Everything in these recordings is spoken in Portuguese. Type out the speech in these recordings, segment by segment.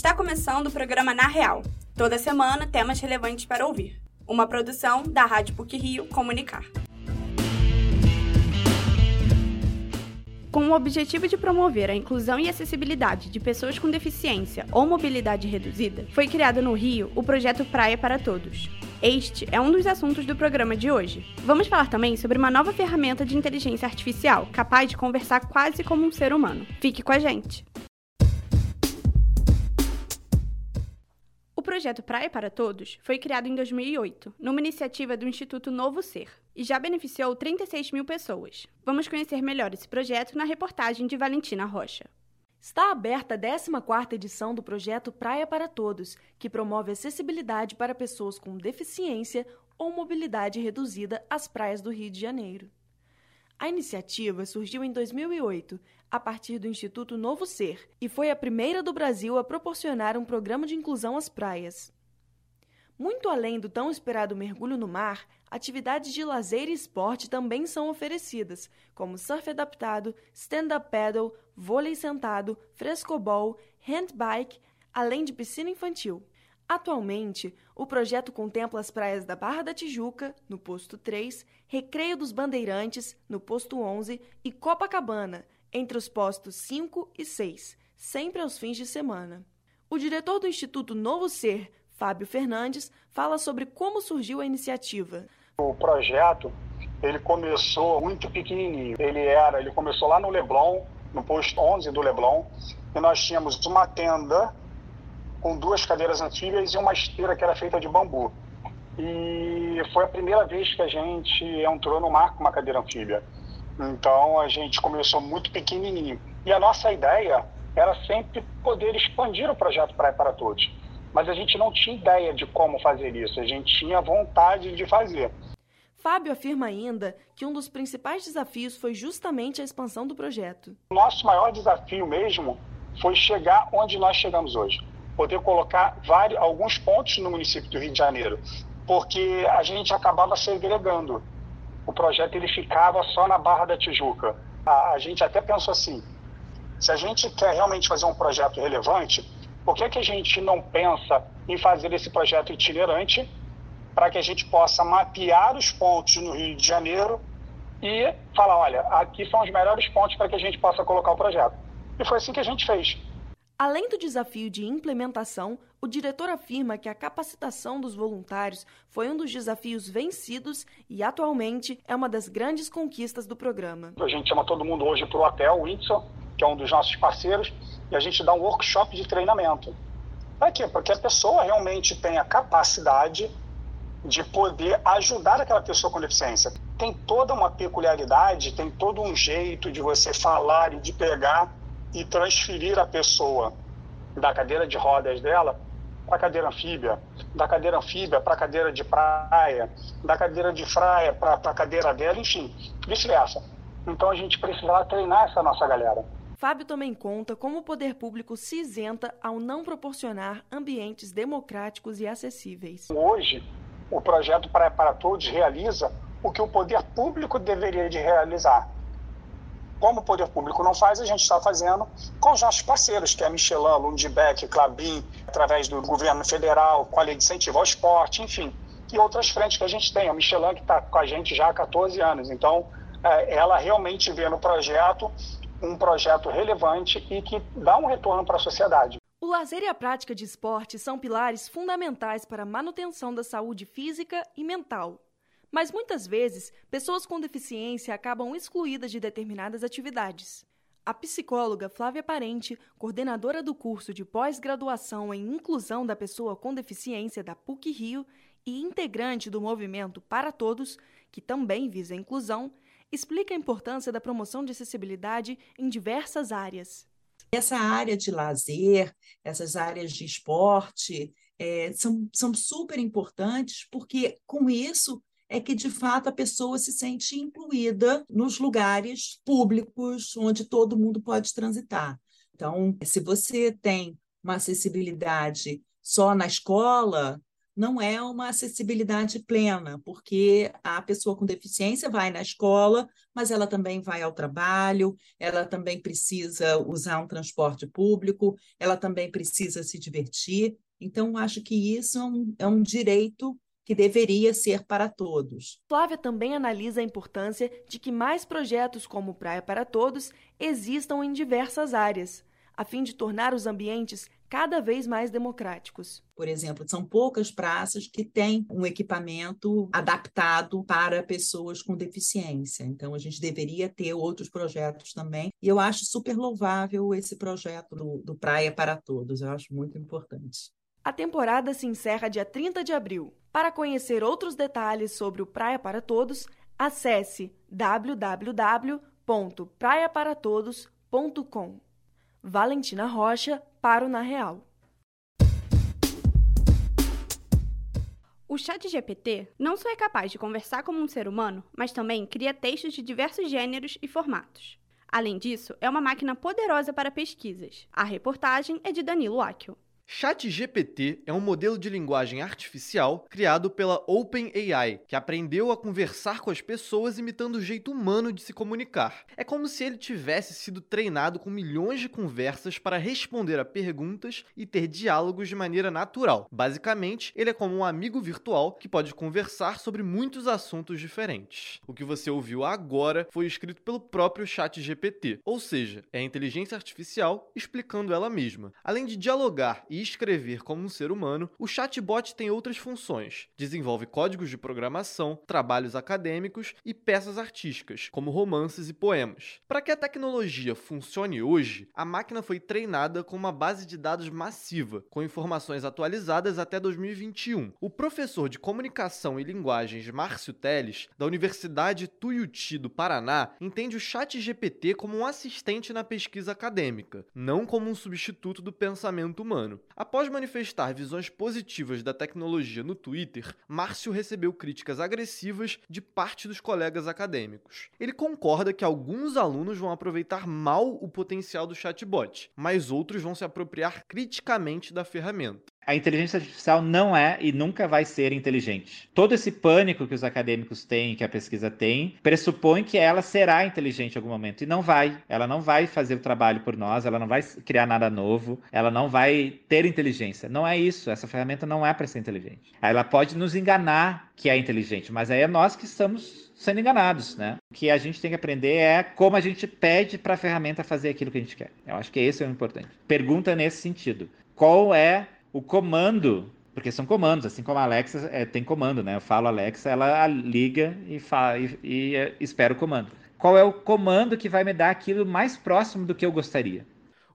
Está começando o programa Na Real. Toda semana, temas relevantes para ouvir. Uma produção da Rádio PUC Rio Comunicar. Com o objetivo de promover a inclusão e acessibilidade de pessoas com deficiência ou mobilidade reduzida, foi criado no Rio o projeto Praia para Todos. Este é um dos assuntos do programa de hoje. Vamos falar também sobre uma nova ferramenta de inteligência artificial capaz de conversar quase como um ser humano. Fique com a gente! Projeto Praia para Todos foi criado em 2008, numa iniciativa do Instituto Novo Ser, e já beneficiou 36 mil pessoas. Vamos conhecer melhor esse projeto na reportagem de Valentina Rocha. Está aberta a 14ª edição do projeto Praia para Todos, que promove acessibilidade para pessoas com deficiência ou mobilidade reduzida às praias do Rio de Janeiro. A iniciativa surgiu em 2008, a partir do Instituto Novo Ser, e foi a primeira do Brasil a proporcionar um programa de inclusão às praias. Muito além do tão esperado mergulho no mar, atividades de lazer e esporte também são oferecidas, como surf adaptado, stand-up paddle, vôlei sentado, frescobol, handbike, além de piscina infantil. Atualmente, o projeto contempla as praias da Barra da Tijuca, no posto 3, Recreio dos Bandeirantes, no posto 11 e Copacabana, entre os postos 5 e 6, sempre aos fins de semana. O diretor do Instituto Novo Ser, Fábio Fernandes, fala sobre como surgiu a iniciativa. O projeto, ele começou muito pequenininho. Ele era, ele começou lá no Leblon, no posto 11 do Leblon, e nós tínhamos uma tenda com duas cadeiras antigas e uma esteira que era feita de bambu. E foi a primeira vez que a gente entrou no mar com uma cadeira anfíbia. Então a gente começou muito pequenininho. E a nossa ideia era sempre poder expandir o projeto Praia para Todos. Mas a gente não tinha ideia de como fazer isso, a gente tinha vontade de fazer. Fábio afirma ainda que um dos principais desafios foi justamente a expansão do projeto. Nosso maior desafio mesmo foi chegar onde nós chegamos hoje poder colocar vários, alguns pontos no município do Rio de Janeiro, porque a gente acabava segregando. O projeto ele ficava só na Barra da Tijuca. A, a gente até pensou assim: se a gente quer realmente fazer um projeto relevante, por que, que a gente não pensa em fazer esse projeto itinerante para que a gente possa mapear os pontos no Rio de Janeiro e falar, olha, aqui são os melhores pontos para que a gente possa colocar o projeto. E foi assim que a gente fez. Além do desafio de implementação, o diretor afirma que a capacitação dos voluntários foi um dos desafios vencidos e atualmente é uma das grandes conquistas do programa. A gente chama todo mundo hoje para o hotel Windsor, que é um dos nossos parceiros, e a gente dá um workshop de treinamento. Para quê? Porque a pessoa realmente tem a capacidade de poder ajudar aquela pessoa com deficiência. Tem toda uma peculiaridade, tem todo um jeito de você falar e de pegar e transferir a pessoa da cadeira de rodas dela para a cadeira anfíbia, da cadeira anfíbia para a cadeira de praia, da cadeira de praia para a cadeira dela, enfim, vice-versa. Então a gente precisava treinar essa nossa galera. Fábio também conta como o poder público se isenta ao não proporcionar ambientes democráticos e acessíveis. Hoje, o projeto Praia para Todos realiza o que o poder público deveria de realizar, como o poder público não faz, a gente está fazendo com os nossos parceiros, que é a Michelin, Lundbeck, Clabin, através do governo federal, com a lei de incentivo ao esporte, enfim, e outras frentes que a gente tem. A Michelin que está com a gente já há 14 anos. Então, é, ela realmente vê no projeto um projeto relevante e que dá um retorno para a sociedade. O lazer e a prática de esporte são pilares fundamentais para a manutenção da saúde física e mental mas muitas vezes pessoas com deficiência acabam excluídas de determinadas atividades. A psicóloga Flávia Parente, coordenadora do curso de pós-graduação em inclusão da pessoa com deficiência da PUC Rio e integrante do movimento Para Todos, que também visa a inclusão, explica a importância da promoção de acessibilidade em diversas áreas. Essa área de lazer, essas áreas de esporte, é, são, são super importantes, porque com isso é que, de fato, a pessoa se sente incluída nos lugares públicos onde todo mundo pode transitar. Então, se você tem uma acessibilidade só na escola, não é uma acessibilidade plena, porque a pessoa com deficiência vai na escola, mas ela também vai ao trabalho, ela também precisa usar um transporte público, ela também precisa se divertir. Então, acho que isso é um, é um direito que deveria ser para todos. Flávia também analisa a importância de que mais projetos como Praia para Todos existam em diversas áreas, a fim de tornar os ambientes cada vez mais democráticos. Por exemplo, são poucas praças que têm um equipamento adaptado para pessoas com deficiência. Então, a gente deveria ter outros projetos também. E eu acho super louvável esse projeto do, do Praia para Todos. Eu acho muito importante. A temporada se encerra dia 30 de abril. Para conhecer outros detalhes sobre o Praia para Todos, acesse www.praiaparatodos.com. Valentina Rocha, para o Na Real. O chat GPT não só é capaz de conversar como um ser humano, mas também cria textos de diversos gêneros e formatos. Além disso, é uma máquina poderosa para pesquisas. A reportagem é de Danilo Akio. ChatGPT é um modelo de linguagem artificial criado pela OpenAI, que aprendeu a conversar com as pessoas imitando o jeito humano de se comunicar. É como se ele tivesse sido treinado com milhões de conversas para responder a perguntas e ter diálogos de maneira natural. Basicamente, ele é como um amigo virtual que pode conversar sobre muitos assuntos diferentes. O que você ouviu agora foi escrito pelo próprio ChatGPT, ou seja, é a inteligência artificial explicando ela mesma. Além de dialogar e escrever como um ser humano, o chatbot tem outras funções. Desenvolve códigos de programação, trabalhos acadêmicos e peças artísticas, como romances e poemas. Para que a tecnologia funcione hoje, a máquina foi treinada com uma base de dados massiva, com informações atualizadas até 2021. O professor de comunicação e linguagens Márcio Teles, da Universidade Tuiuti do Paraná, entende o ChatGPT como um assistente na pesquisa acadêmica, não como um substituto do pensamento humano. Após manifestar visões positivas da tecnologia no Twitter, Márcio recebeu críticas agressivas de parte dos colegas acadêmicos. Ele concorda que alguns alunos vão aproveitar mal o potencial do chatbot, mas outros vão se apropriar criticamente da ferramenta a inteligência artificial não é e nunca vai ser inteligente. Todo esse pânico que os acadêmicos têm, que a pesquisa tem, pressupõe que ela será inteligente em algum momento. E não vai. Ela não vai fazer o trabalho por nós, ela não vai criar nada novo, ela não vai ter inteligência. Não é isso. Essa ferramenta não é para ser inteligente. Ela pode nos enganar que é inteligente, mas aí é nós que estamos sendo enganados, né? O que a gente tem que aprender é como a gente pede para a ferramenta fazer aquilo que a gente quer. Eu acho que esse é o importante. Pergunta nesse sentido. Qual é o comando, porque são comandos, assim como a Alexa é, tem comando, né? Eu falo Alexa, ela liga e, fala, e, e é, espera o comando. Qual é o comando que vai me dar aquilo mais próximo do que eu gostaria?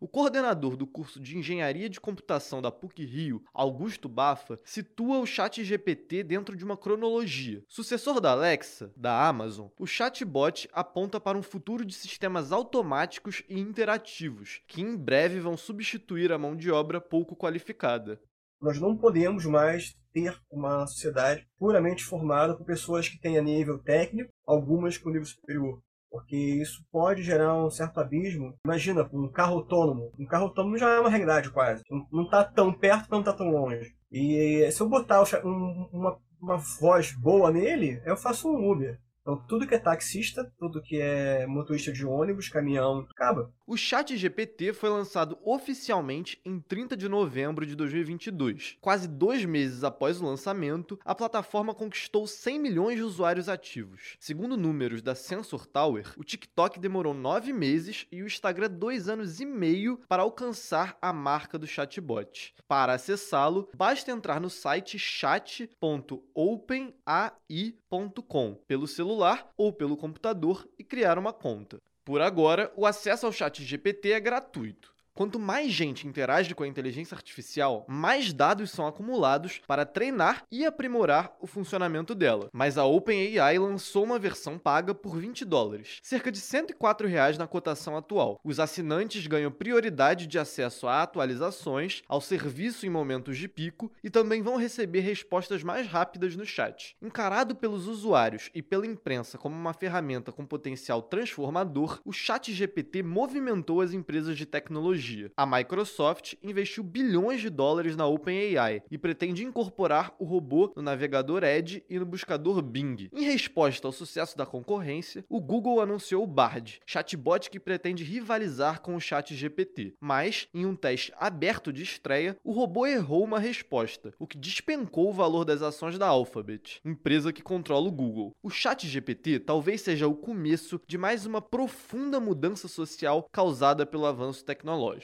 O coordenador do curso de Engenharia de Computação da PUC-Rio, Augusto Bafa, situa o ChatGPT dentro de uma cronologia. Sucessor da Alexa, da Amazon, o chatbot aponta para um futuro de sistemas automáticos e interativos, que em breve vão substituir a mão de obra pouco qualificada. Nós não podemos mais ter uma sociedade puramente formada por pessoas que a nível técnico, algumas com nível superior porque isso pode gerar um certo abismo. Imagina, um carro autônomo. Um carro autônomo já é uma realidade quase. Não está tão perto, não está tão longe. E se eu botar uma, uma voz boa nele, eu faço um Uber. Então, tudo que é taxista, tudo que é motorista de ônibus, caminhão, acaba. O Chat GPT foi lançado oficialmente em 30 de novembro de 2022. Quase dois meses após o lançamento, a plataforma conquistou 100 milhões de usuários ativos. Segundo números da Sensor Tower, o TikTok demorou nove meses e o Instagram dois anos e meio para alcançar a marca do chatbot. Para acessá-lo, basta entrar no site chat.openai.com pelo celular ou pelo computador e criar uma conta. Por agora, o acesso ao chat GPT é gratuito. Quanto mais gente interage com a inteligência artificial, mais dados são acumulados para treinar e aprimorar o funcionamento dela. Mas a OpenAI lançou uma versão paga por 20 dólares, cerca de 104 reais na cotação atual. Os assinantes ganham prioridade de acesso a atualizações, ao serviço em momentos de pico e também vão receber respostas mais rápidas no chat. Encarado pelos usuários e pela imprensa como uma ferramenta com potencial transformador, o Chat GPT movimentou as empresas de tecnologia tecnologia. A Microsoft investiu bilhões de dólares na OpenAI e pretende incorporar o robô no navegador Edge e no buscador Bing. Em resposta ao sucesso da concorrência, o Google anunciou o Bard, chatbot que pretende rivalizar com o ChatGPT. Mas, em um teste aberto de estreia, o robô errou uma resposta, o que despencou o valor das ações da Alphabet, empresa que controla o Google. O ChatGPT talvez seja o começo de mais uma profunda mudança social causada pelo avanço tecnológico.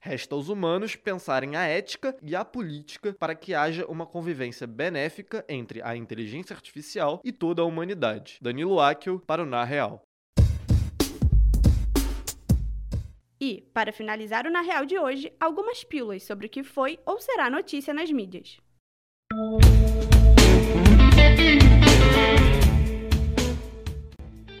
Resta aos humanos pensarem a ética e a política para que haja uma convivência benéfica entre a inteligência artificial e toda a humanidade. Danilo Akel para o Na Real. E, para finalizar o Na Real de hoje, algumas pílulas sobre o que foi ou será notícia nas mídias.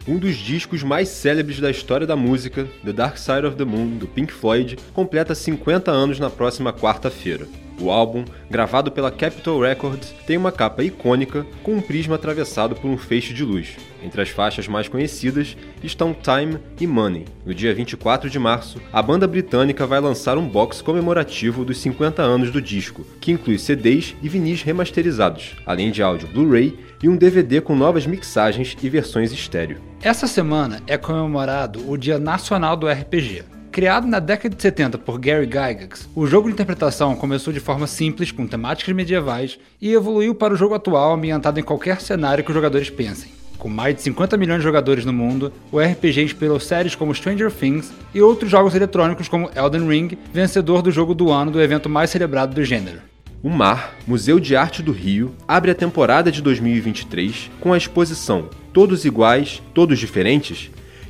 Um dos discos mais célebres da história da música, The Dark Side of the Moon, do Pink Floyd, completa 50 anos na próxima quarta-feira. O álbum, gravado pela Capitol Records, tem uma capa icônica com um prisma atravessado por um feixe de luz. Entre as faixas mais conhecidas estão Time e Money. No dia 24 de março, a banda britânica vai lançar um box comemorativo dos 50 anos do disco, que inclui CDs e vinis remasterizados, além de áudio Blu-ray e um DVD com novas mixagens e versões estéreo. Essa semana é comemorado o Dia Nacional do RPG. Criado na década de 70 por Gary Gygax, o jogo de interpretação começou de forma simples, com temáticas medievais, e evoluiu para o jogo atual ambientado em qualquer cenário que os jogadores pensem. Com mais de 50 milhões de jogadores no mundo, o RPG inspirou séries como Stranger Things e outros jogos eletrônicos como Elden Ring, vencedor do jogo do ano do evento mais celebrado do gênero. O MAR, Museu de Arte do Rio, abre a temporada de 2023 com a exposição Todos Iguais, Todos Diferentes,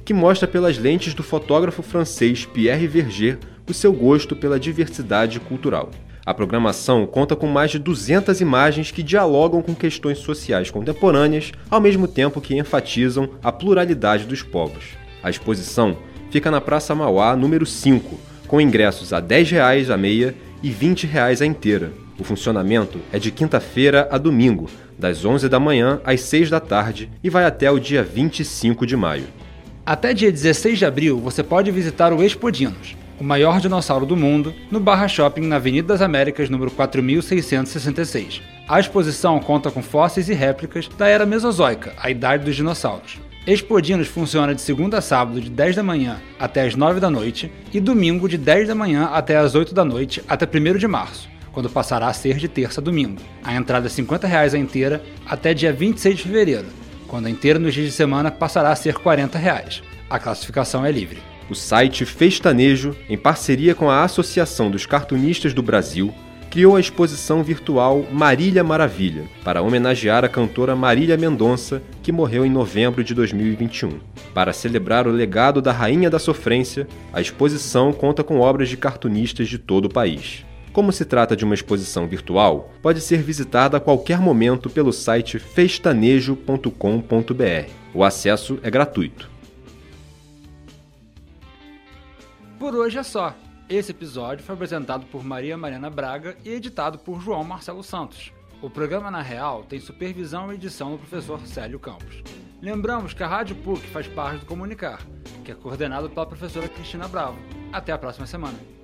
que mostra pelas lentes do fotógrafo francês Pierre Verger o seu gosto pela diversidade cultural. A programação conta com mais de 200 imagens que dialogam com questões sociais contemporâneas, ao mesmo tempo que enfatizam a pluralidade dos povos. A exposição fica na Praça Mauá, número 5, com ingressos a R$ 10 a meia e R$ 20 a inteira. O funcionamento é de quinta-feira a domingo, das 11 da manhã às 6 da tarde e vai até o dia 25 de maio. Até dia 16 de abril você pode visitar o Expodinos, o maior dinossauro do mundo, no Barra Shopping na Avenida das Américas, número 4666. A exposição conta com fósseis e réplicas da era Mesozoica, a idade dos dinossauros. Expodinos funciona de segunda a sábado de 10 da manhã até as 9 da noite e domingo de 10 da manhã até as 8 da noite até 1 de março quando passará a ser de terça a domingo. A entrada é 50 reais a inteira até dia 26 de fevereiro, quando a inteira nos dias de semana passará a ser 40 reais. A classificação é livre. O site Festanejo, em parceria com a Associação dos Cartunistas do Brasil, criou a exposição virtual Marília Maravilha, para homenagear a cantora Marília Mendonça, que morreu em novembro de 2021. Para celebrar o legado da Rainha da Sofrência, a exposição conta com obras de cartunistas de todo o país. Como se trata de uma exposição virtual, pode ser visitada a qualquer momento pelo site festanejo.com.br. O acesso é gratuito. Por hoje é só. Esse episódio foi apresentado por Maria Mariana Braga e editado por João Marcelo Santos. O programa Na Real tem supervisão e edição do professor Célio Campos. Lembramos que a Rádio PUC faz parte do Comunicar, que é coordenado pela professora Cristina Bravo. Até a próxima semana.